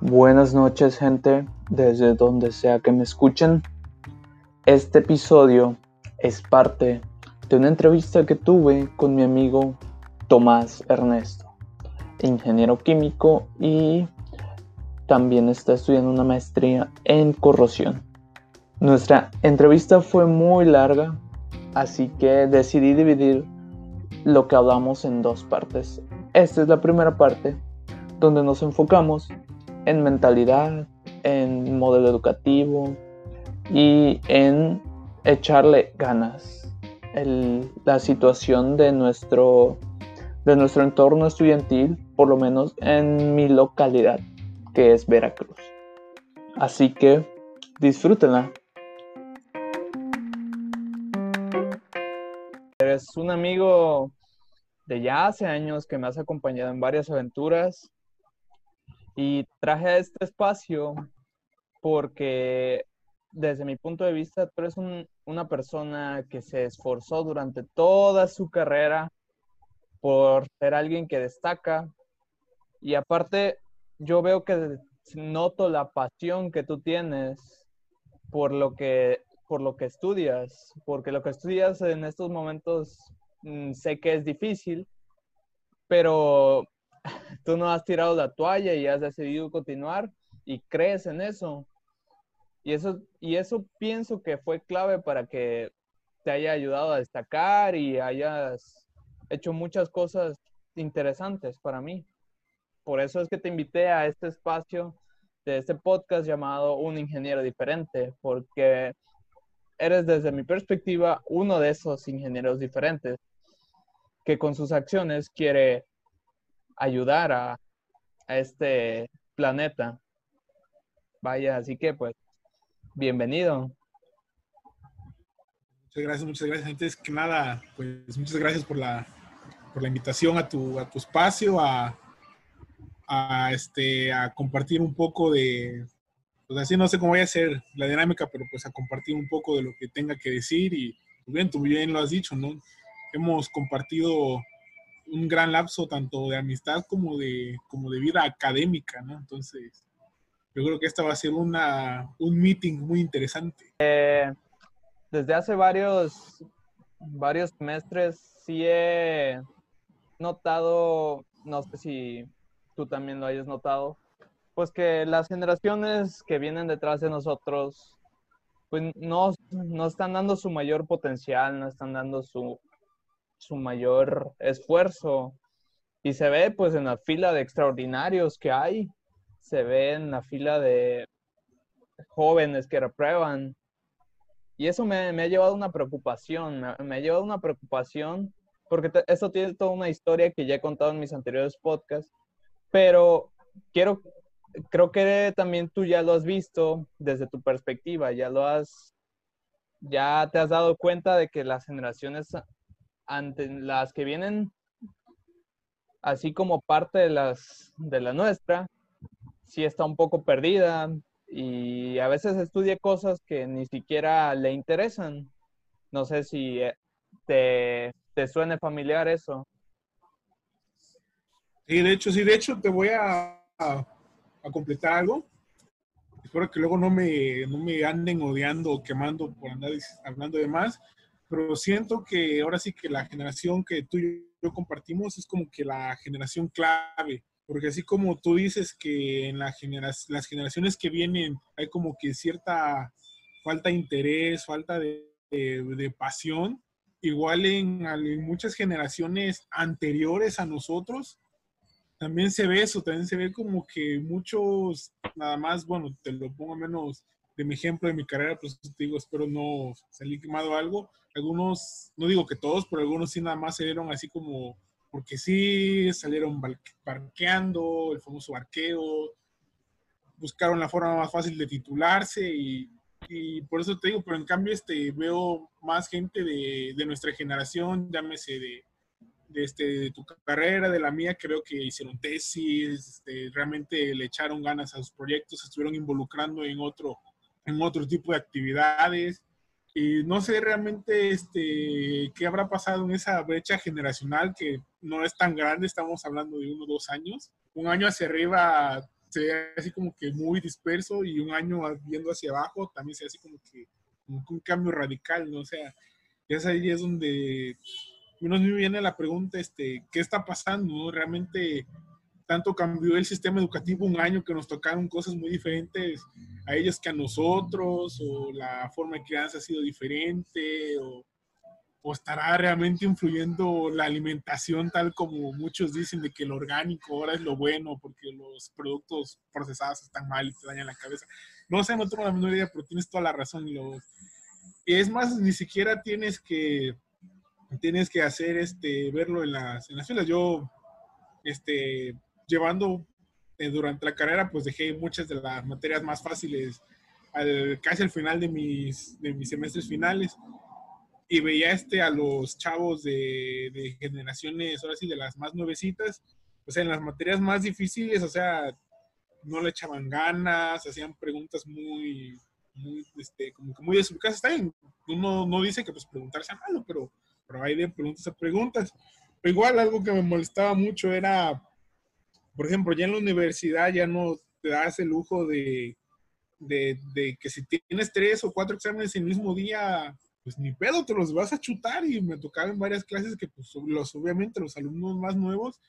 Buenas noches gente, desde donde sea que me escuchen. Este episodio es parte de una entrevista que tuve con mi amigo Tomás Ernesto, ingeniero químico y también está estudiando una maestría en corrosión. Nuestra entrevista fue muy larga, así que decidí dividir lo que hablamos en dos partes. Esta es la primera parte, donde nos enfocamos en mentalidad, en modelo educativo y en echarle ganas. la situación de nuestro, de nuestro entorno estudiantil, por lo menos en mi localidad, que es Veracruz. Así que disfrútenla. Eres un amigo de ya hace años que me has acompañado en varias aventuras y traje este espacio porque desde mi punto de vista tú eres una persona que se esforzó durante toda su carrera por ser alguien que destaca. Y aparte yo veo que noto la pasión que tú tienes por lo que por lo que estudias, porque lo que estudias en estos momentos mm, sé que es difícil, pero tú no has tirado la toalla y has decidido continuar y crees en eso. Y eso, y eso pienso que fue clave para que te haya ayudado a destacar y hayas hecho muchas cosas interesantes para mí. Por eso es que te invité a este espacio de este podcast llamado Un Ingeniero Diferente, porque eres desde mi perspectiva uno de esos ingenieros diferentes que con sus acciones quiere ayudar a, este planeta. Vaya, así que pues, bienvenido. Muchas gracias, muchas gracias. Antes que nada, pues muchas gracias por la, por la invitación a tu, a tu espacio, a, a, este, a compartir un poco de, pues así no sé cómo voy a ser la dinámica, pero pues a compartir un poco de lo que tenga que decir y pues, bien, tú bien lo has dicho, ¿no? Hemos compartido un gran lapso tanto de amistad como de, como de vida académica, ¿no? Entonces, yo creo que esta va a ser una, un meeting muy interesante. Eh, desde hace varios, varios semestres sí he notado, no sé si tú también lo hayas notado, pues que las generaciones que vienen detrás de nosotros, pues no, no están dando su mayor potencial, no están dando su, su mayor esfuerzo. Y se ve pues en la fila de extraordinarios que hay, se ve en la fila de jóvenes que reprueban. Y eso me, ha llevado una preocupación, me, ha llevado una preocupación porque eso tiene toda una historia que ya he contado en mis anteriores podcasts, pero quiero, creo que también tú ya lo has visto desde tu perspectiva, ya lo has, ya te has dado cuenta de que las generaciones ante las que vienen así como parte de las de la nuestra, sí está un poco perdida y a veces estudia cosas que ni siquiera le interesan. No sé si eh, te, te suene familiar eso. Sí, de hecho, sí, de hecho te voy a, a, completar algo. Espero que luego no me, no me anden odiando o quemando por andar hablando de más pero siento que ahora sí que la generación que tú y yo compartimos es como que la generación clave, porque así como tú dices que en la las generaciones que vienen hay como que cierta falta de interés, falta de, de, pasión, igual en, en, muchas generaciones anteriores a nosotros, también se ve eso, también se ve como que muchos, nada más, bueno, te lo pongo menos de mi ejemplo de mi carrera, pues te digo, espero no salir quemado algo. Algunos, no digo que todos, pero algunos sí nada más salieron así como porque sí, salieron parqueando, el famoso barqueo, buscaron la forma más fácil de titularse y, y por eso te digo, pero en cambio este, veo más gente de, de nuestra generación, llámese de, de, este, de tu carrera, de la mía, creo que hicieron tesis, este, realmente le echaron ganas a sus proyectos, se estuvieron involucrando en otro, en otro tipo de actividades. Y no sé realmente este, qué habrá pasado en esa brecha generacional que no es tan grande, estamos hablando de unos dos años. Un año hacia arriba se ve así como que muy disperso y un año viendo hacia abajo también se ve así como que, un cambio radical, ¿no? O sea, es ahí es donde uno me viene la pregunta, este, ¿qué está pasando? Realmente tanto cambió el sistema educativo un año que nos tocaron cosas muy diferentes a ellos que a nosotros, o la forma de crianza ha sido diferente, o, o, estará realmente influyendo la alimentación tal como muchos dicen de que el orgánico ahora es lo bueno porque los productos procesados están mal y te dañan la cabeza. No sé, no tengo la menor idea, pero tienes toda la razón. Es más, ni siquiera tienes que tienes que hacer este verlo en las en las filas. Yo este llevando eh, durante la carrera, pues dejé muchas de las materias más fáciles al, casi al final de mis, de mis semestres finales y veía este a los chavos de, de, generaciones, ahora sí, de las más nuevecitas, o sea, en las materias más difíciles, o sea, no le echaban ganas, hacían preguntas muy, muy este, como que muy desubicadas. Está bien, uno no dice que pues preguntar sea malo, pero, pero hay de preguntas a preguntas. Pero igual algo que me molestaba mucho era por ejemplo, ya en la universidad ya no te das el lujo de, de, que si tienes tres o cuatro exámenes en el mismo día, pues ni pedo, te los vas a chutar. Y me tocaba en varias clases que, pues, los, obviamente, los alumnos más nuevos,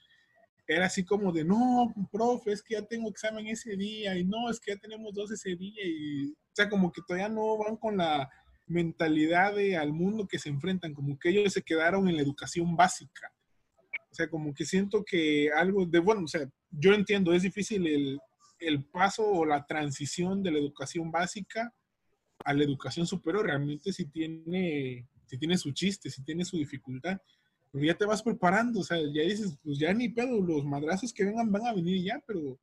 era así como de, no, profe, es que ya tengo examen ese día, y no, es que ya tenemos dos ese día, y, o sea, como que todavía no van con la mentalidad de, al mundo que se enfrentan, como que ellos se quedaron en la educación básica. O sea, como que siento que algo de, bueno, o sea, yo entiendo, es difícil el, el paso o la transición de la educación básica a la educación superior. Realmente si tiene, si tiene su chiste, si tiene su dificultad. Pero ya te vas preparando, o sea, ya dices, pues ya ni pedo, los madrazos que vengan van a venir ya, pero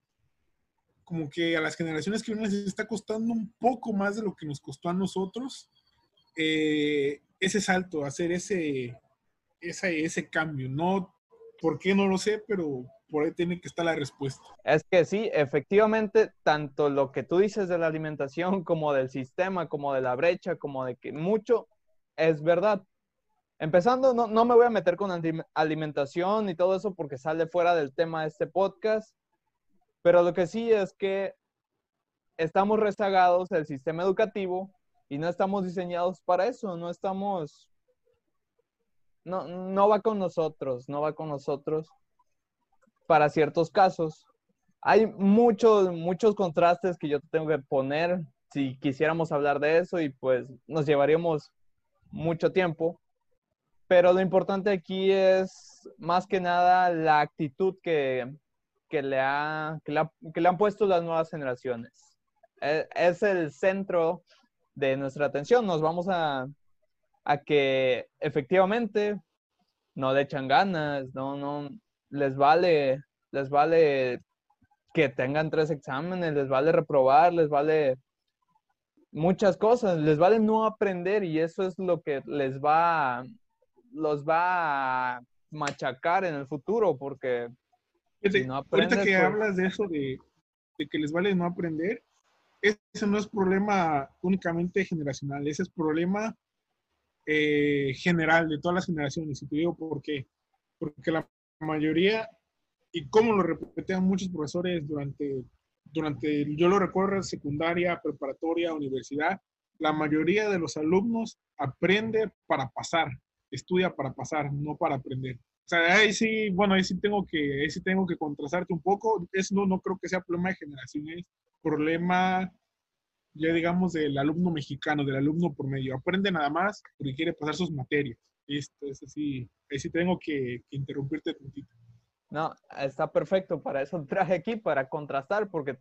como que a las generaciones que vienen les está costando un poco más de lo que nos costó a nosotros eh, ese salto, hacer ese, ese, ese cambio. No ¿Por qué no lo sé? Pero por ahí tiene que estar la respuesta. Es que sí, efectivamente, tanto lo que tú dices de la alimentación como del sistema, como de la brecha, como de que mucho es verdad. Empezando, no, no me voy a meter con alimentación y todo eso porque sale fuera del tema de este podcast, pero lo que sí es que estamos rezagados del sistema educativo y no estamos diseñados para eso, no estamos no, no va con nosotros, no va con nosotros para ciertos casos. Hay muchos, muchos contrastes que yo tengo que poner si quisiéramos hablar de eso y pues nos llevaríamos mucho tiempo. Pero lo importante aquí es más que nada la actitud que, le, ha, que, le, han puesto las nuevas generaciones. Es, es el centro de nuestra atención. Nos vamos a, a que efectivamente no le echan ganas, no, no, les vale, les vale que tengan tres exámenes, les vale reprobar, les vale muchas cosas, les vale no aprender y eso es lo que les va, los va a machacar en el futuro porque si no ahorita que pues hablas de eso de, de que les vale no aprender, ese no es problema únicamente generacional, ese es problema eh, general de todas las generaciones. Y te digo por qué. Porque la mayoría, y como lo repetían muchos profesores durante, durante, yo lo recuerdo, secundaria, preparatoria, universidad, la mayoría de los alumnos aprende para pasar, estudia para pasar, no para aprender. O sea, ahí sí, bueno, ahí sí tengo que, ahí sí tengo que contrastarte un poco. Eso no, no creo que sea problema de generaciones, problema ya digamos del alumno mexicano, del alumno por medio. Aprende nada más porque quiere pasar sus materias. Esto es así, ahí sí tengo que, interrumpirte un poquito. No, está perfecto. Para eso traje aquí, para contrastar, porque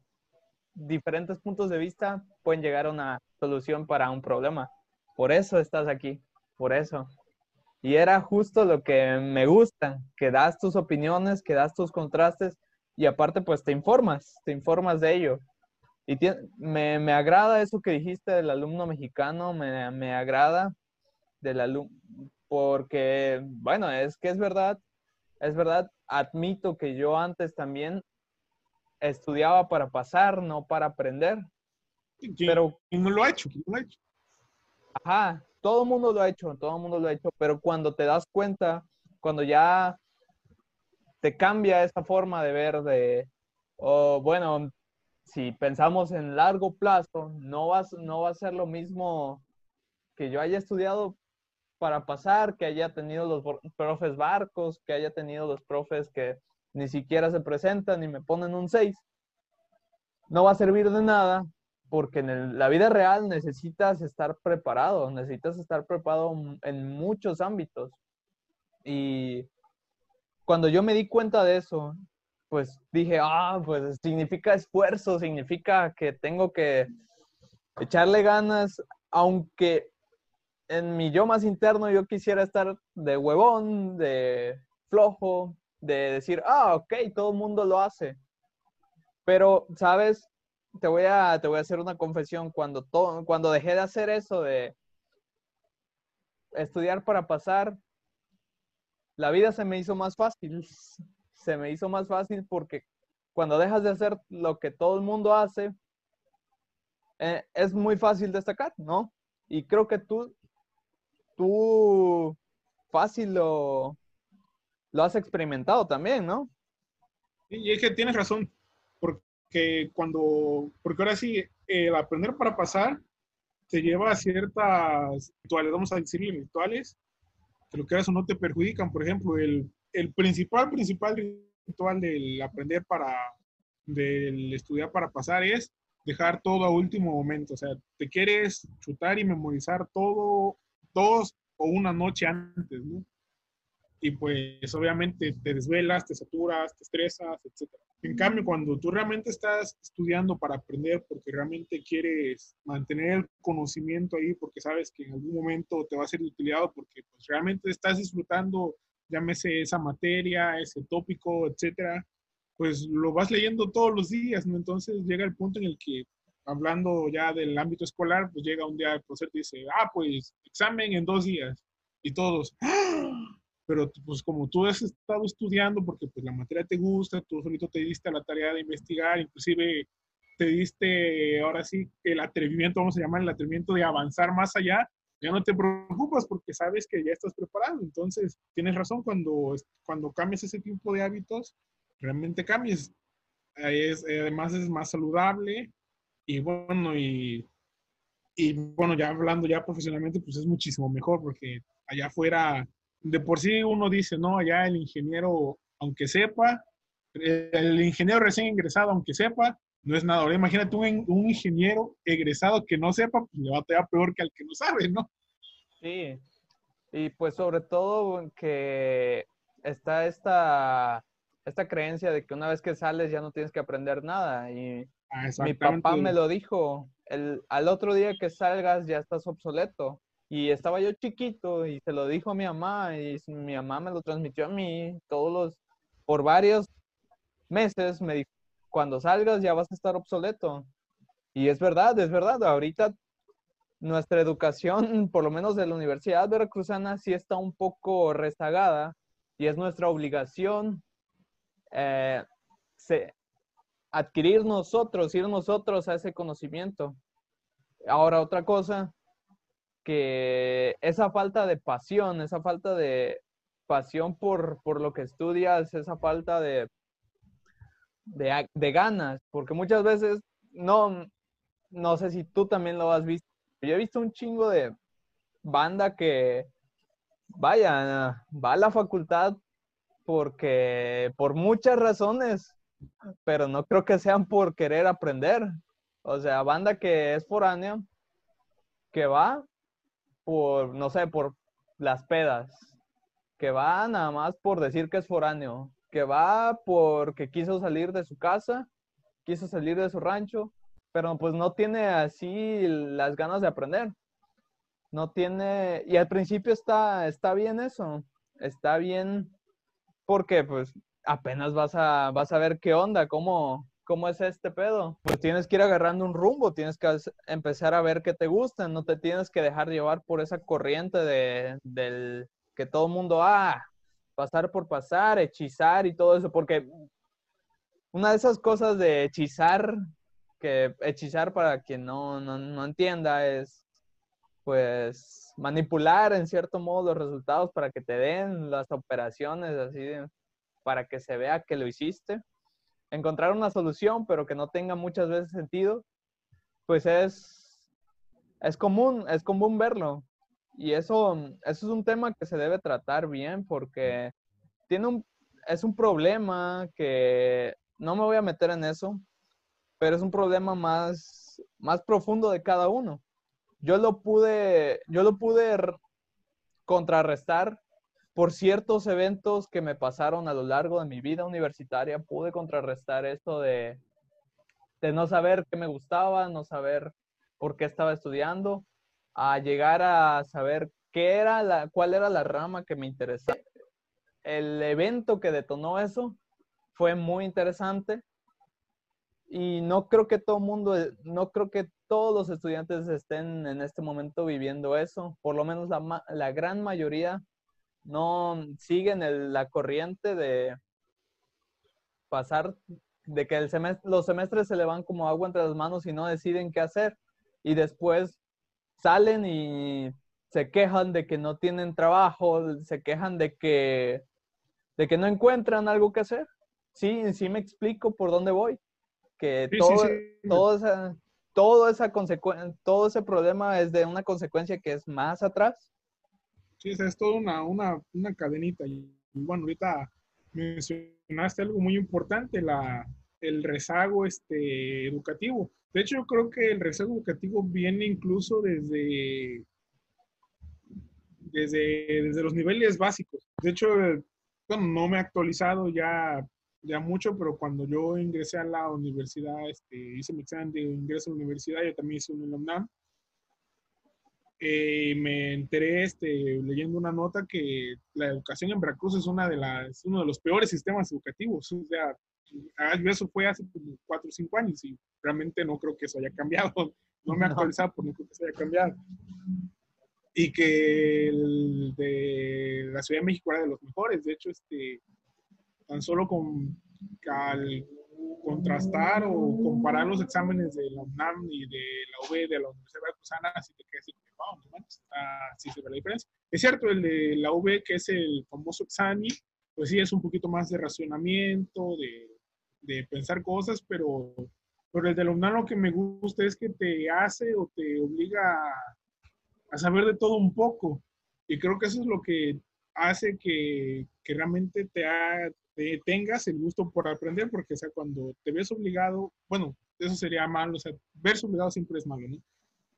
diferentes puntos de vista pueden llegar a una solución para un problema. Por eso estás aquí, por eso. Y era justo lo que me gusta, que das tus opiniones, que das tus contrastes y aparte pues te informas, te informas de ello. Y me, me, agrada eso que dijiste del alumno mexicano, me, me agrada del alumno, porque, bueno, es que es verdad, es verdad, admito que yo antes también estudiaba para pasar, no para aprender. pero no lo ha hecho? ¿Quién lo ha hecho? Ajá, todo el mundo lo ha hecho, todo el mundo lo ha hecho, pero cuando te das cuenta, cuando ya te cambia esa forma de ver de, o bueno, si pensamos en largo plazo, no va, no va a ser lo mismo que yo haya estudiado para pasar, que haya tenido los profes barcos, que haya tenido los profes que ni siquiera se presentan y me ponen un 6. No va a servir de nada porque en la vida real necesitas estar preparado, necesitas estar preparado en muchos ámbitos. Y cuando yo me di cuenta de eso, pues dije, ah, pues significa esfuerzo, significa que tengo que echarle ganas, aunque en mi yo más interno yo quisiera estar de huevón, de flojo, de decir, ah, ok, todo el mundo lo hace. Pero, ¿sabes? Te voy a, te voy a hacer una confesión. Cuando, todo, cuando dejé de hacer eso de estudiar para pasar, la vida se me hizo más fácil. Se me hizo más fácil porque cuando dejas de hacer lo que todo el mundo hace, eh, es muy fácil destacar, ¿no? Y creo que tú, tú fácil lo, lo has experimentado también, ¿no? Y es que tienes razón, porque cuando, porque ahora sí, el aprender para pasar te lleva a ciertas rituales, vamos a decir rituales, que lo que eso no te perjudican. Por ejemplo, el, el principal, principal ritual del aprender para, del estudiar para pasar es dejar todo a último momento. O sea, te quieres chutar y memorizar todo, dos o una noche antes, ¿no? Y pues obviamente te desvelas, te saturas, te estresas, etc. En cambio, cuando tú realmente estás estudiando para aprender porque realmente quieres mantener el conocimiento ahí, porque sabes que en algún momento te va a ser utilizado, porque pues realmente estás disfrutando, llámese esa materia, ese tópico, etcétera, pues lo vas leyendo todos los días, ¿no? Entonces llega el punto en el que, hablando ya del ámbito escolar, pues llega un día el profesor y dice, ah, pues examen en dos días. Y todos, ¡Ah! pero pues como tú has estado estudiando porque pues la materia te gusta, tú solito te diste la tarea de investigar, inclusive te diste ahora sí el atrevimiento, vamos a llamar el atrevimiento de avanzar más allá, ya no te preocupas porque sabes que ya estás preparado. Entonces, tienes razón, cuando, cuando cambias ese tipo de hábitos, realmente cambies. Es, además es más saludable y bueno, y, y bueno, ya hablando ya profesionalmente, pues es muchísimo mejor porque allá afuera de por sí uno dice, no, ya el ingeniero, aunque sepa, el ingeniero recién ingresado, aunque sepa, no es nada. Ahora imagínate un, un ingeniero egresado que no sepa, pues le va a tener peor que al que no sabe, ¿no? Sí, y pues sobre todo que está esta, esta creencia de que una vez que sales ya no tienes que aprender nada. Y ah, mi papá me lo dijo, el, al otro día que salgas ya estás obsoleto. Y estaba yo chiquito y se lo dijo a mi mamá y mi mamá me lo transmitió a mí todos los, por varios meses me dijo, cuando salgas ya vas a estar obsoleto. Y es verdad, es verdad, ahorita nuestra educación, por lo menos de la Universidad Veracruzana, sí está un poco rezagada y es nuestra obligación eh, adquirir nosotros, ir nosotros a ese conocimiento. Ahora, otra cosa que esa falta de pasión, esa falta de pasión por, lo que estudias, esa falta de, de, ganas, porque muchas veces, no, no sé si tú también lo has visto, yo he visto un chingo de banda que, vaya, va a la facultad porque, por muchas razones, pero no creo que sean por querer aprender. O sea, banda que es foránea, que va por, no sé, por las pedas, que va nada más por decir que es foráneo, que va porque quiso salir de su casa, quiso salir de su rancho, pero pues no tiene así las ganas de aprender. No tiene, y al principio está, está bien eso, está bien porque pues apenas vas a, vas a ver qué onda, cómo, ¿cómo es este pedo? Pues tienes que ir agarrando un rumbo, tienes que empezar a ver qué te gusta, no te tienes que dejar llevar por esa corriente de, del que todo mundo, ah, pasar por pasar, hechizar y todo eso, porque una de esas cosas de hechizar, que hechizar para quien no, no, no entienda es, pues, manipular en cierto modo los resultados para que te den las operaciones así, para que se vea que lo hiciste encontrar una solución, pero que no tenga muchas veces sentido, pues es, es común, es común verlo. Y eso, eso es un tema que se debe tratar bien porque tiene un, es un problema que no me voy a meter en eso, pero es un problema más, más profundo de cada uno. Yo lo pude, yo lo pude contrarrestar por ciertos eventos que me pasaron a lo largo de mi vida universitaria, pude contrarrestar esto de, de no saber qué me gustaba, no saber por qué estaba estudiando, a llegar a saber qué era la, cuál era la rama que me interesaba. El evento que detonó eso fue muy interesante y no creo que todo mundo, no creo que todos los estudiantes estén en este momento viviendo eso, por lo menos la, la gran mayoría no siguen la corriente de pasar, de que el los semestres se le van como agua entre las manos y no deciden qué hacer. Y después salen y se quejan de que no tienen trabajo, se quejan de que, de que no encuentran algo que hacer. Sí, sí me explico por dónde voy. Que todo, Todo, esa, todo, esa todo ese problema es de una consecuencia que es más atrás Es toda una, una, una cadenita. Y, bueno, ahorita mencionaste algo muy importante, la, el rezago este, educativo. De hecho, yo creo que el rezago educativo viene incluso desde, desde, desde los niveles básicos. De hecho, bueno, no me he actualizado ya, ya mucho, pero cuando yo ingresé a la universidad, este, hice mi examen de ingreso a la universidad, yo también hice un en UNAM, eh, me enteré este, leyendo una nota que la educación en Veracruz es, una de las, uno de los peores sistemas educativos. O sea, ah, eso fue hace como cuatro o cinco años y realmente no creo que eso haya cambiado. No me he actualizado, por no creo que eso haya cambiado. Y que el de la Ciudad de México era de los mejores. De hecho, este, tan solo con contrastar o comparar los exámenes de la UNAM y de la UB de la Universidad Veracruzana, así te quedas así se ve la diferencia. Es cierto, el de la UB, que es el famoso examen, pues sí es un poquito más de racionamiento, de, de pensar cosas, pero, pero el de la UNAM lo que me gusta es que te hace o te obliga a, a saber de todo un poco. Y creo que eso es lo que hace que, que realmente te, ha, tengas el gusto por aprender, porque o sea, cuando te ves obligado, bueno, eso sería malo, o sea, verse obligado siempre es malo, ¿no?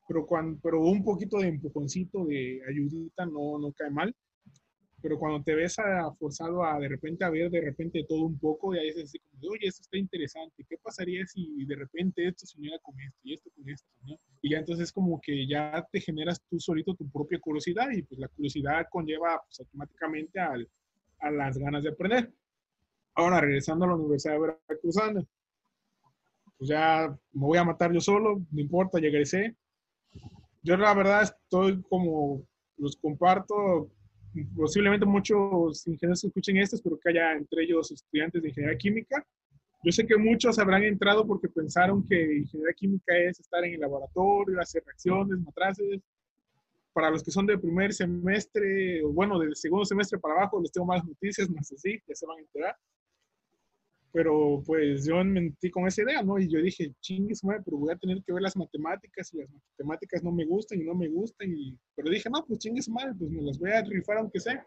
Pero, cuando, pero un poquito de empujoncito, de ayudita, no, no cae mal. Pero cuando te ves forzado a de repente a ver de repente todo un poco, y ahí es así como, oye, esto está interesante, ¿qué pasaría si de repente esto se uniera con esto y esto con esto? ¿no? Y ya entonces como que ya te generas tú solito tu propia curiosidad y pues la curiosidad conlleva pues, automáticamente al, a las ganas de aprender. Ahora, regresando a la Universidad de Veracruzana, pues ya me voy a matar yo solo, no importa, ya egresé. Yo la verdad estoy como, los comparto, posiblemente muchos ingenieros escuchen esto, espero que haya entre ellos estudiantes de ingeniería química. Yo sé que muchos habrán entrado porque pensaron que ingeniería química es estar en el laboratorio, hacer reacciones, matraces. Para los que son de primer semestre, o bueno, del segundo semestre para abajo, les tengo más noticias, más así, ya se van a enterar pero pues yo mentí con esa idea, ¿no? Y yo dije, chingues, madre, pero voy a tener que ver las matemáticas y las matemáticas no me gustan y no me gustan. Y... Pero dije, no, pues chingues, madre, pues me las voy a rifar aunque sea.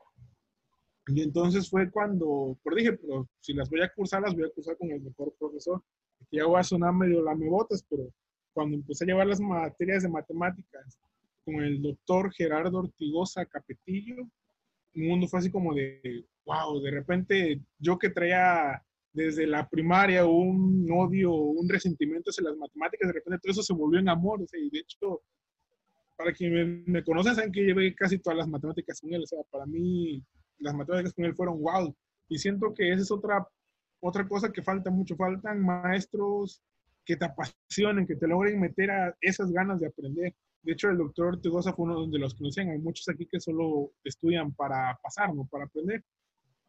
Y entonces fue cuando, pero dije, pero si las voy a cursar, las voy a cursar con el mejor profesor. Aquí ya voy a sonar medio lamebotas, pero cuando empecé a llevar las materias de matemáticas con el doctor Gerardo Ortigosa Capetillo, el mundo fue así como de, wow, de repente yo que traía desde la primaria un odio, un resentimiento hacia las matemáticas, de repente todo eso se volvió en amor. y de hecho, para quien me, conocen, saben que llevé casi todas las matemáticas con él. O sea, para mí las matemáticas con él fueron wow. Y siento que esa es otra, otra cosa que falta mucho. Faltan maestros que te apasionen, que te logren meter a esas ganas de aprender. De hecho, el doctor Ortigosa fue uno de los que conocían. Hay muchos aquí que solo estudian para pasar, no para aprender.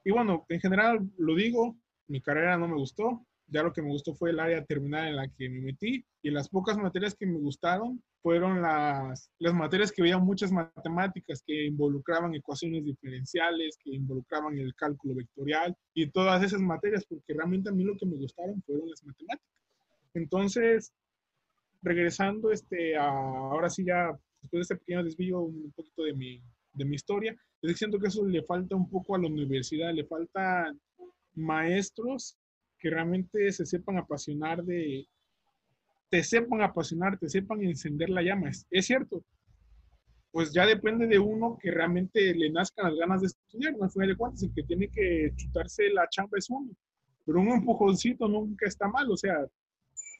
Y bueno, en general lo digo, mi carrera no me gustó, ya lo que me gustó fue el área terminal en la que me metí y las pocas materias que me gustaron fueron las, las materias que veía muchas matemáticas que involucraban ecuaciones diferenciales, que involucraban el cálculo vectorial y todas esas materias, porque realmente a mí lo que me gustaron fueron las matemáticas. Entonces, regresando este, a, ahora sí ya, después de este pequeño desvío un poquito de mi, de mi historia, es siento que eso le falta un poco a la universidad, le faltan maestros que realmente se sepan apasionar de, te sepan apasionar, te sepan encender la llama. Es, cierto, pues ya depende de uno que realmente le nazcan las ganas de estudiar, no final de cuentas, el que tiene que chutarse la chamba es uno, pero un empujoncito nunca está mal, o sea,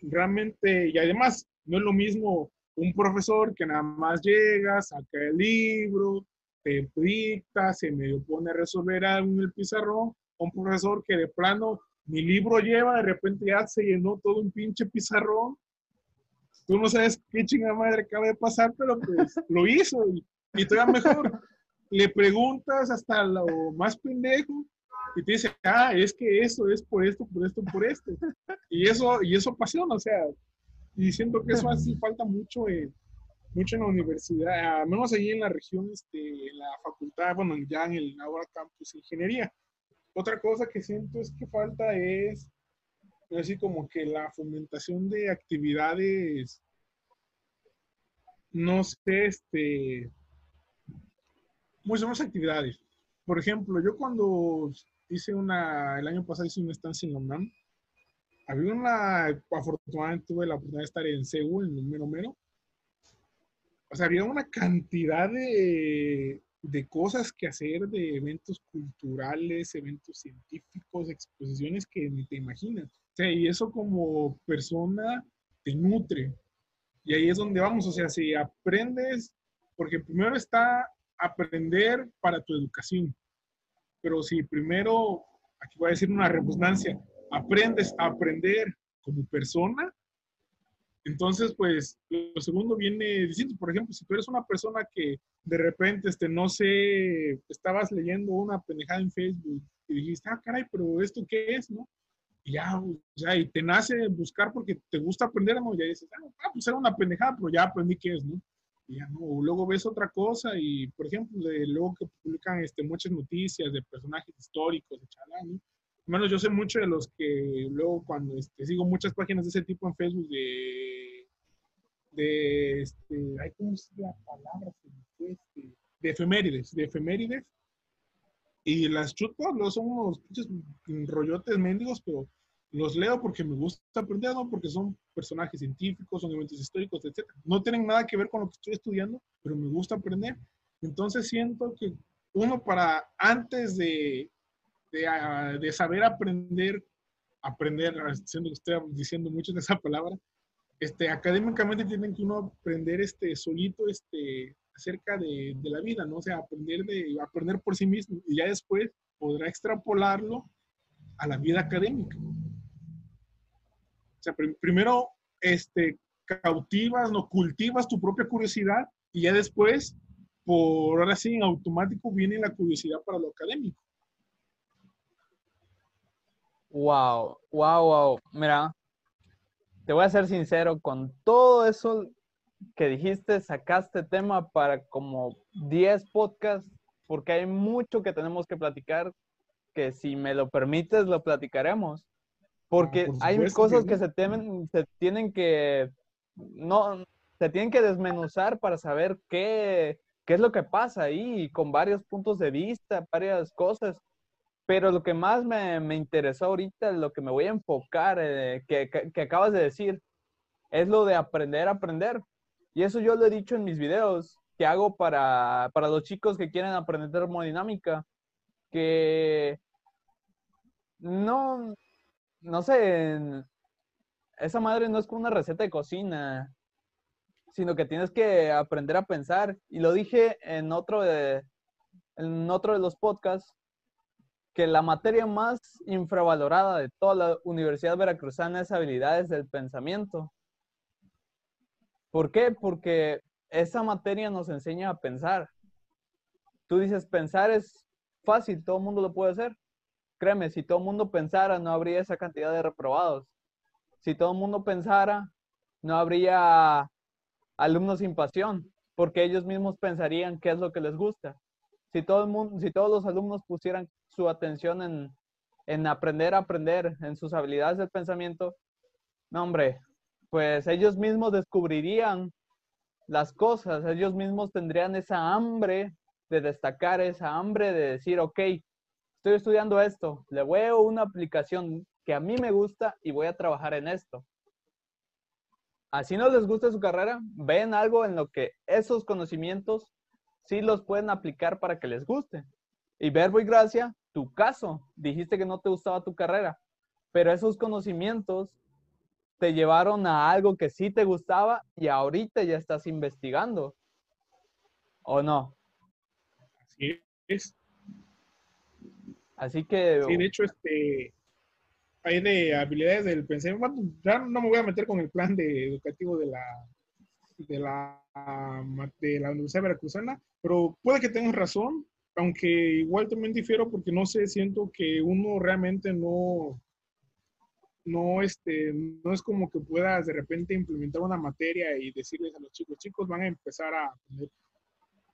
realmente, y además, no es lo mismo un profesor que nada más llega, saca el libro, te dicta, se medio pone a resolver algo en el pizarrón, un profesor que de plano mi libro lleva, de repente ya se llenó todo un pinche pizarrón. Tú no sabes qué chingada madre acaba de pasar, pero pues lo hizo y, y todavía mejor. Le preguntas hasta lo más pendejo y te dice, ah, es que eso es por esto, por esto, por esto. Y eso, y eso apasiona, o sea, y siento que eso hace falta mucho, mucho en la universidad, al menos ahí en la región, este, en la facultad, bueno, ya en el ahora campus ingeniería. Otra cosa que siento es que falta es, así como que la fomentación de actividades, no sé, este, muchas más actividades. Por ejemplo, yo cuando hice una, el año pasado hice una estancia en la había una, afortunadamente tuve la oportunidad de estar en Seúl, en mero mero. O sea, había una cantidad de, de cosas que hacer, de eventos culturales, eventos científicos, exposiciones que ni te imaginas. O sea, y eso como persona te nutre. Y ahí es donde vamos, o sea, si aprendes, porque primero está aprender para tu educación, pero si primero, aquí voy a decir una redundancia, aprendes a aprender como persona, entonces, pues, lo segundo viene diciendo, por ejemplo, si tú eres una persona que de repente, este, no sé, estabas leyendo una pendejada en Facebook y dijiste, ah, caray, pero ¿esto qué es, no? Y ya, o sea, y te nace buscar porque te gusta aprender, ¿no? Ya dices, ah, ah, pues era una pendejada, pero ya aprendí qué es, ¿no? Y ya, no, luego ves otra cosa y, por ejemplo, de, luego que publican este, muchas noticias de personajes históricos, de chalá, ¿no? Menos yo sé mucho de los que luego cuando este, sigo muchas páginas de ese tipo en Facebook de, de este, ay, ¿cómo llama la palabra? Este, de efemérides, de efemérides. Y las chuto, luego son unos pinches rollotes mendigos, pero los leo porque me gusta aprender, no porque son personajes científicos, son eventos históricos, etc. No tienen nada que ver con lo que estoy estudiando, pero me gusta aprender. Entonces siento que uno para antes de de, saber aprender, aprender, siendo que estoy diciendo mucho de esa palabra, este, académicamente tienen que uno aprender este, solito este, acerca de, la vida, ¿no? O sea, aprender, de, aprender por sí mismo y ya después podrá extrapolarlo a la vida académica. O sea, primero este, cautivas, no cultivas tu propia curiosidad y ya después, por ahora sí, automático viene la curiosidad para lo académico. Wow, wow, wow. Mira, te voy a ser sincero, con todo eso que dijiste, sacaste tema para como 10 podcasts, porque hay mucho que tenemos que platicar, que si me lo permites, lo platicaremos. Porque ah, hay cosas que, se, temen, se tienen que, no, se tienen que desmenuzar para saber qué, qué es lo que pasa ahí, con varios puntos de vista, varias cosas. Pero lo que más me, me interesó ahorita, lo que me voy a enfocar, eh, que, que, acabas de decir, es lo de aprender a aprender. Y eso yo lo he dicho en mis videos que hago para, para los chicos que quieren aprender termodinámica, que no, no sé, esa madre no es como una receta de cocina, sino que tienes que aprender a pensar. Y lo dije en otro de, en otro de los podcasts, que la materia más infravalorada de toda la Universidad Veracruzana es habilidades del pensamiento. ¿Por qué? Porque esa materia nos enseña a pensar. Tú dices, pensar es fácil, todo el mundo lo puede hacer. créeme, si todo el mundo pensara, no habría esa cantidad de reprobados. Si todo el mundo pensara, no habría alumnos sin pasión, porque ellos mismos pensarían qué es lo que les gusta. Si todo el mundo, si todos los alumnos pusieran su atención en, en aprender a aprender, en sus habilidades del pensamiento, no, hombre, pues ellos mismos descubrirían las cosas, ellos mismos tendrían esa hambre de destacar, esa hambre de decir, ok, estoy estudiando esto, le veo una aplicación que a mí me gusta y voy a trabajar en esto. Así no les gusta su carrera, ven algo en lo que esos conocimientos sí los pueden aplicar para que les guste. Y verbo y gracia, tu caso, dijiste que no te gustaba tu carrera, pero esos conocimientos te llevaron a algo que sí te gustaba y ahorita ya estás investigando. ¿O no? Así es. Así que... Sí, de hecho, este, hay de habilidades del pensamiento. ya no me voy a meter con el plan de educativo de la, de la, de la Universidad Veracruzana, pero puede que tengas razón, aunque igual también difiero porque no sé, siento que uno realmente no, no, este, no es como que puedas de repente implementar una materia y decirles a los chicos, chicos, van a empezar a aprender.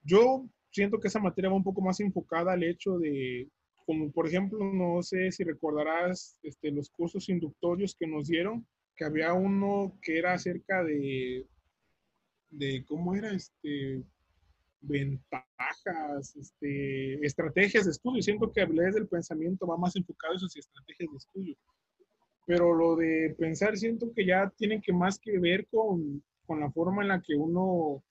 Yo siento que esa materia va un poco más enfocada al hecho de, como por ejemplo, no sé si recordarás este, los cursos inductorios que nos dieron, que había uno que era acerca de, de cómo era este, ventajas, este, estrategias de estudio. Siento que habilidades del pensamiento va más enfocado a esas estrategias de estudio pero lo de pensar siento que ya tiene que más que ver con, con la forma en la que uno,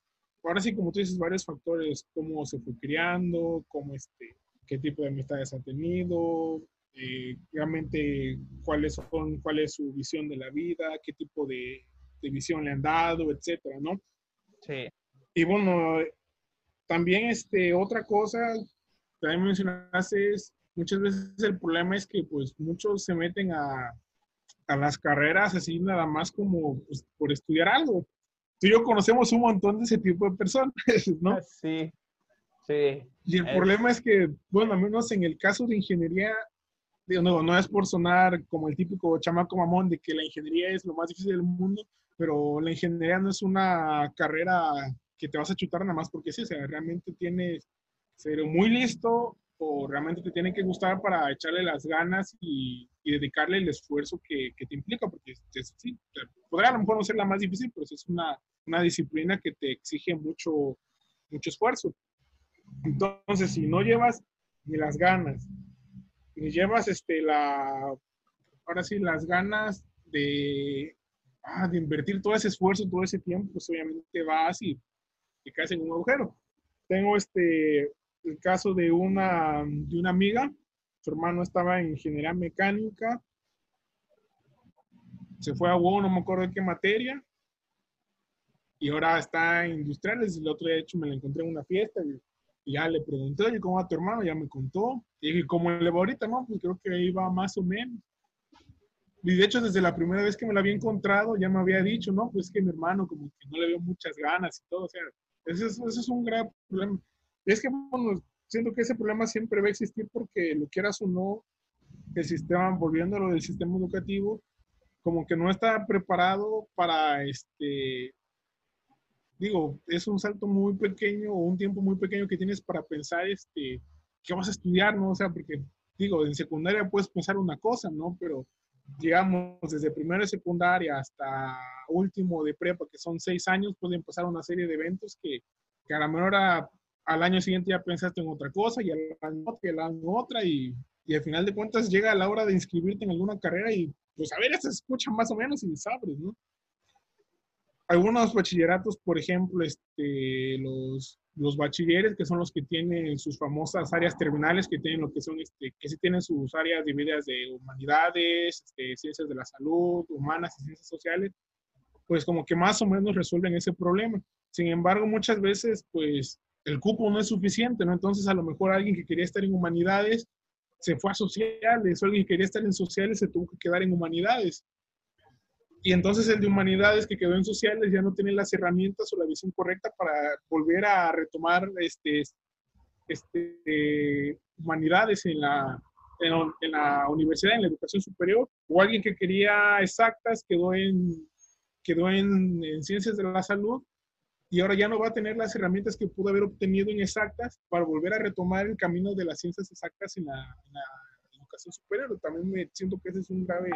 ahora sí como tú dices, varios factores, cómo se fue criando, cómo este, qué tipo de amistades ha tenido, eh, realmente cuáles son, cuál es su visión de la vida, qué tipo de, de visión le han dado, etcétera, ¿no? Sí. Y bueno, también este, otra cosa, también mencionaste, es, muchas veces el problema es que pues muchos se meten a, a las carreras así nada más como pues, por estudiar algo. Tú y yo conocemos un montón de ese tipo de personas, ¿no? Sí, sí. Y el problema es que, bueno, al menos en el caso de ingeniería, digo, no, no es por sonar como el típico chamaco mamón de que la ingeniería es lo más difícil del mundo, pero la ingeniería no es una carrera que te vas a chutar nada más porque sí, o sea, realmente tienes que ser muy listo, o realmente te tiene que gustar para echarle las ganas y, dedicarle el esfuerzo que, te implica, porque sí, podrá a lo mejor no ser la más difícil, pero es una, una disciplina que te exige mucho, mucho esfuerzo. Entonces, si no llevas ni las ganas, ni llevas este, la, ahora sí, las ganas de, ah, de invertir todo ese esfuerzo, todo ese tiempo, pues obviamente vas y te caes en un agujero. Tengo este, el caso de una, de una amiga, su hermano estaba en ingeniería mecánica, se fue a WoW, no me acuerdo de qué materia, y ahora está en industriales. El otro día, de hecho, me la encontré en una fiesta y, ya le pregunté, oye, ¿cómo va tu hermano? Ya me contó. Y dije, ¿cómo le va ahorita? No, pues creo que va más o menos. Y de hecho, desde la primera vez que me la había encontrado, ya me había dicho, no, pues que mi hermano como que no le veo muchas ganas y todo. O sea, ese es, un gran problema. Es que, bueno, siento que ese problema siempre va a existir porque lo quieras o no, el sistema, volviendo a lo del sistema educativo, como que no está preparado para, este, digo, es un salto muy pequeño o un tiempo muy pequeño que tienes para pensar, este, qué vas a estudiar, ¿no? O sea, porque, digo, en secundaria puedes pensar una cosa, ¿no? Pero, digamos, desde primero de secundaria hasta último de prepa, que son seis años, pueden pasar una serie de eventos que, que a la menor al año siguiente ya pensaste en otra cosa y al año otra y al año otra y, y al final de cuentas llega la hora de inscribirte en alguna carrera y pues a ver, se escucha más o menos y sabes, ¿no? Algunos bachilleratos, por ejemplo, este, los, los bachilleres, que son los que tienen sus famosas áreas terminales, que tienen lo que son, este, que sí tienen sus áreas divididas de humanidades, este, ciencias de la salud, humanas y ciencias sociales, pues como que más o menos resuelven ese problema. Sin embargo, muchas veces, pues el cupo no es suficiente, ¿no? Entonces, a lo mejor alguien que quería estar en humanidades se fue a sociales, o alguien que quería estar en sociales se tuvo que quedar en humanidades. Y entonces el de humanidades que quedó en sociales ya no tiene las herramientas o la visión correcta para volver a retomar este, este, humanidades en la, en, la universidad, en la educación superior, o alguien que quería exactas quedó en, quedó en, ciencias de la salud y ahora ya no va a tener las herramientas que pudo haber obtenido en exactas para volver a retomar el camino de las ciencias exactas en la, educación superior. También me siento que ese es un grave,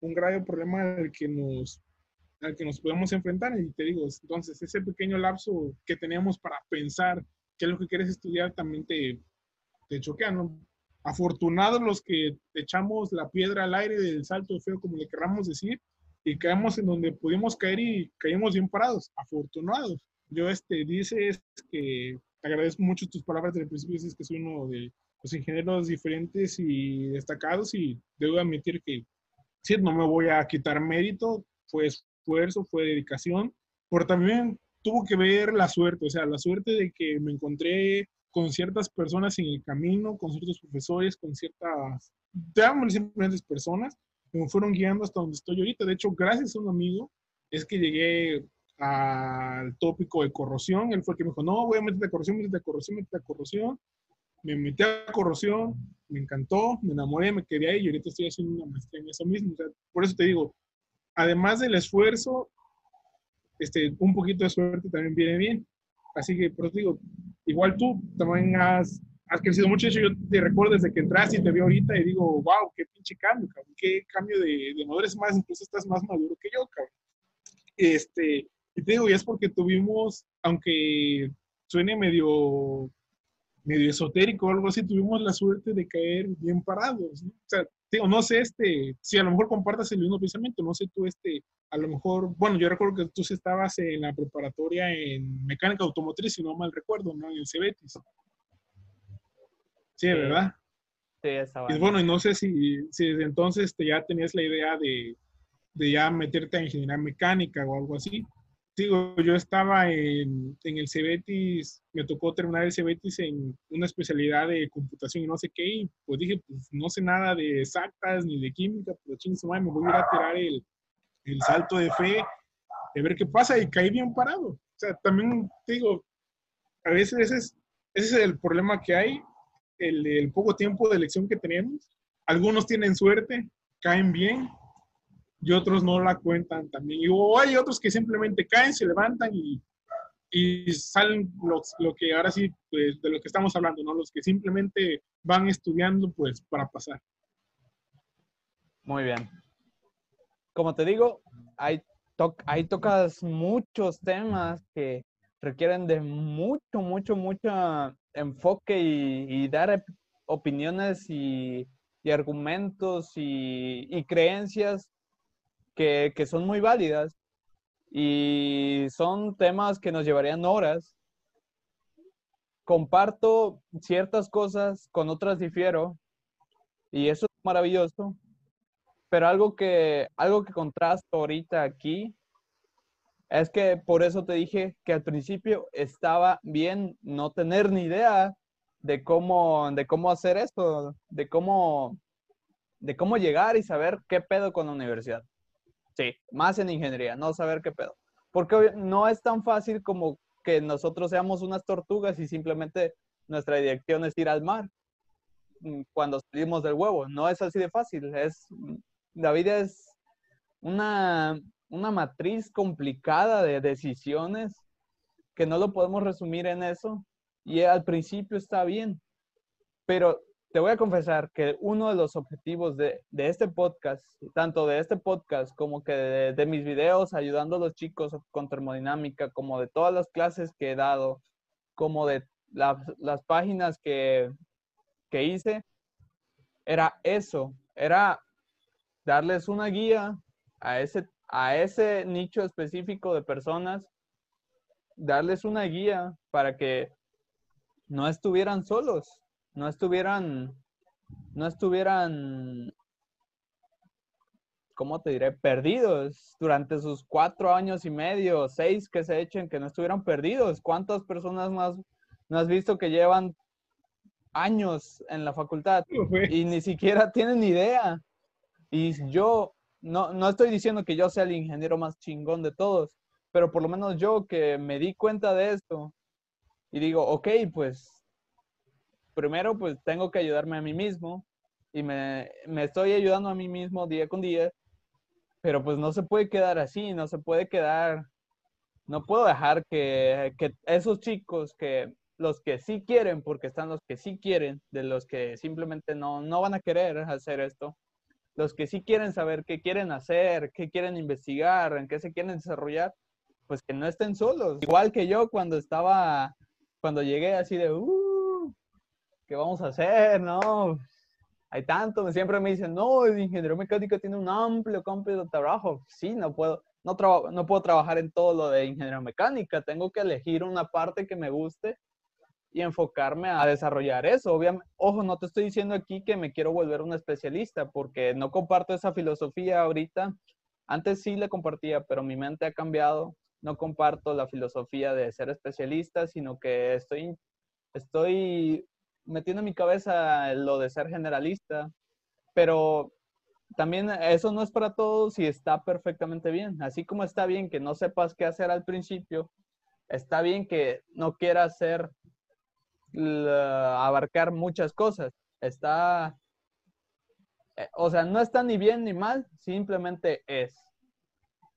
un grave problema al que nos al que nos podemos enfrentar. Y te digo, entonces ese pequeño lapso que teníamos para pensar qué es lo que quieres estudiar también te, te choquea, ¿no? Afortunados los que echamos la piedra al aire del salto feo, como le querramos decir, y caemos en donde pudimos caer y caímos bien parados. Afortunados. Yo, este, dices que agradezco mucho tus palabras del principio, dices que soy uno de los ingenieros diferentes y destacados y debo admitir que sí, no me voy a quitar mérito, fue esfuerzo, fue dedicación, pero también tuvo que ver la suerte, o sea, la suerte de que me encontré con ciertas personas en el camino, con ciertos profesores, con ciertas, simplemente personas, que me fueron guiando hasta donde estoy ahorita. De hecho, gracias a un amigo, es que llegué al tópico de corrosión. Él fue el que me dijo, no, voy a meterte a corrosión, meterte a corrosión, meterte a corrosión. Me metí a corrosión, me encantó, me enamoré, me quedé ahí y ahorita estoy haciendo una maestría en eso mismo. por eso te digo, además del esfuerzo, este, un poquito de suerte también viene bien. Así que, por eso digo, igual tú también has, has crecido mucho. Yo te recuerdo desde que entraste y te veo ahorita y digo, wow, qué pinche cambio. Qué cambio de, de madurez más, incluso estás más maduro que yo, cabrón. Este, y te digo, y es porque tuvimos, aunque suene medio, medio esotérico o algo así, tuvimos la suerte de caer bien parados. ¿no? O sea, digo, no sé, este, si a lo mejor compartas el mismo pensamiento, no sé tú, este, a lo mejor, bueno, yo recuerdo que tú estabas en la preparatoria en mecánica automotriz, si no mal recuerdo, ¿no? En el Cebetis. Sí, ¿verdad? Sí, estaba. Y bueno, y no sé si, si desde entonces te ya tenías la idea de, de ya meterte a ingeniería mecánica o algo así. Digo, yo estaba en, en, el Cebetis, me tocó terminar el Cebetis en una especialidad de computación y no sé qué, y pues dije, pues no sé nada de exactas ni de química, pero ching, me voy a ir a tirar el, el salto de fe, de ver qué pasa y caí bien parado. O sea, también digo, a veces ese es, ese es el problema que hay, el, el poco tiempo de elección que tenemos. Algunos tienen suerte, caen bien, y otros no la cuentan también. Y hay otros que simplemente caen, se levantan y, y salen los, lo que ahora sí, pues, de lo que estamos hablando, ¿no? Los que simplemente van estudiando, pues, para pasar. Muy bien como te digo, hay, tocas muchos temas que requieren de mucho, mucho, mucho enfoque y, dar opiniones y, argumentos y, creencias que, que, son muy válidas y son temas que nos llevarían horas. Comparto ciertas cosas, con otras difiero y eso es maravilloso pero algo que, algo que contrasto ahorita aquí es que por eso te dije que al principio estaba bien no tener ni idea de cómo, de cómo hacer esto, de cómo, de cómo llegar y saber qué pedo con la universidad. Sí, más en ingeniería, no saber qué pedo. Porque no es tan fácil como que nosotros seamos unas tortugas y simplemente nuestra dirección es ir al mar mm, cuando salimos del huevo. No es así de fácil, es la vida es una, matriz complicada de decisiones que no lo podemos resumir en eso. Y al principio está bien, pero te voy a confesar que uno de los objetivos de, este podcast, tanto de este podcast como que de, mis videos ayudando a los chicos con termodinámica, como de todas las clases que he dado, como de las páginas que, que hice, era eso, era darles una guía a ese, a ese nicho específico de personas, darles una guía para que no estuvieran solos, no estuvieran, no estuvieran, ¿cómo te diré? Perdidos durante sus cuatro años y medio, seis que se echen, que no estuvieran perdidos. ¿Cuántas personas más no has visto que llevan años en la facultad y ni siquiera tienen idea? Y yo no, no estoy diciendo que yo sea el ingeniero más chingón de todos, pero por lo menos yo que me di cuenta de esto y digo, ok, pues primero pues tengo que ayudarme a mí mismo y me, me estoy ayudando a mí mismo día con día, pero pues no se puede quedar así, no se puede quedar, no puedo dejar que, que esos chicos que los que sí quieren, porque están los que sí quieren, de los que simplemente no, no van a querer hacer esto, los que sí quieren saber qué quieren hacer, qué quieren investigar, en qué se quieren desarrollar, pues que no estén solos. Igual que yo cuando estaba, cuando llegué así de, uh, ¿qué vamos a hacer? No, hay tanto, siempre me dicen, no, el ingeniero mecánico tiene un amplio campo de trabajo. Sí, no puedo, no, no puedo trabajar en todo lo de ingeniería mecánica, tengo que elegir una parte que me guste y enfocarme a desarrollar eso. Obviamente, ojo, no te estoy diciendo aquí que me quiero volver un especialista porque no comparto esa filosofía ahorita. Antes sí la compartía, pero mi mente ha cambiado. No comparto la filosofía de ser especialista, sino que estoy, estoy metiendo en mi cabeza lo de ser generalista. Pero también eso no es para todos y está perfectamente bien. Así como está bien que no sepas qué hacer al principio, está bien que no quieras ser abarcar muchas cosas. Está, eh, o sea, no está ni bien ni mal, simplemente es.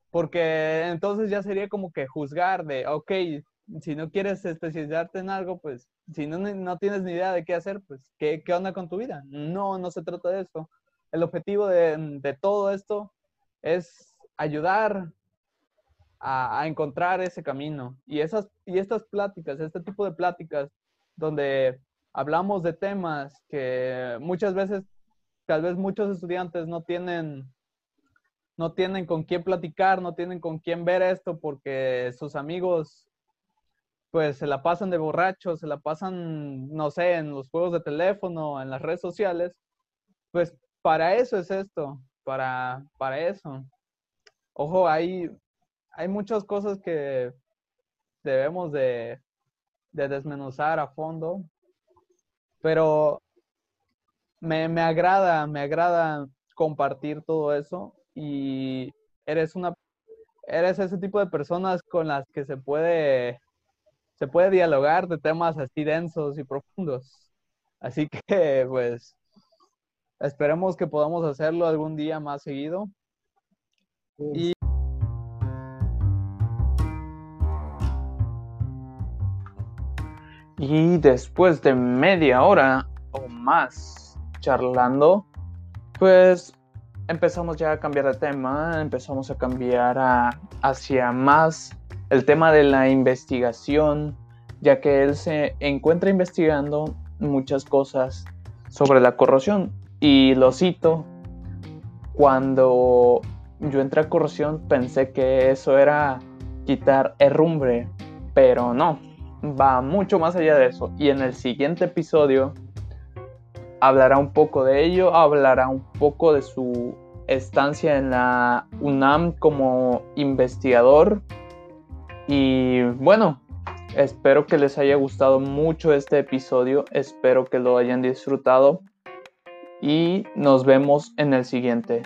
Porque entonces ya sería como que juzgar de, ok, si no quieres especializarte en algo, pues si no, no tienes ni idea de qué hacer, pues ¿qué, ¿qué, onda con tu vida? No, no se trata de eso. El objetivo de, de todo esto es ayudar a, a, encontrar ese camino. Y, esas, y estas pláticas, este tipo de pláticas, donde hablamos de temas que muchas veces, tal vez muchos estudiantes no tienen, no tienen con quién platicar, no tienen con quién ver esto porque sus amigos pues se la pasan de borrachos, se la pasan, no sé, en los juegos de teléfono, en las redes sociales, pues para eso es esto, para, para eso. Ojo, hay, hay muchas cosas que debemos de, de desmenuzar a fondo, pero me, me agrada, me agrada compartir todo eso y eres una, eres ese tipo de personas con las que se puede, se puede dialogar de temas así densos y profundos. Así que, pues, esperemos que podamos hacerlo algún día más seguido. Y Y después de media hora o más charlando, pues empezamos ya a cambiar de tema, empezamos a cambiar hacia más el tema de la investigación, ya que él se encuentra investigando muchas cosas sobre la corrosión. Y lo cito, cuando yo entré a corrosión pensé que eso era quitar herrumbre, pero no, va mucho más allá de eso. Y en el siguiente episodio hablará un poco de ello, hablará un poco de su estancia en la UNAM como investigador. Y bueno, espero que les haya gustado mucho este episodio, espero que lo hayan disfrutado y nos vemos en el siguiente.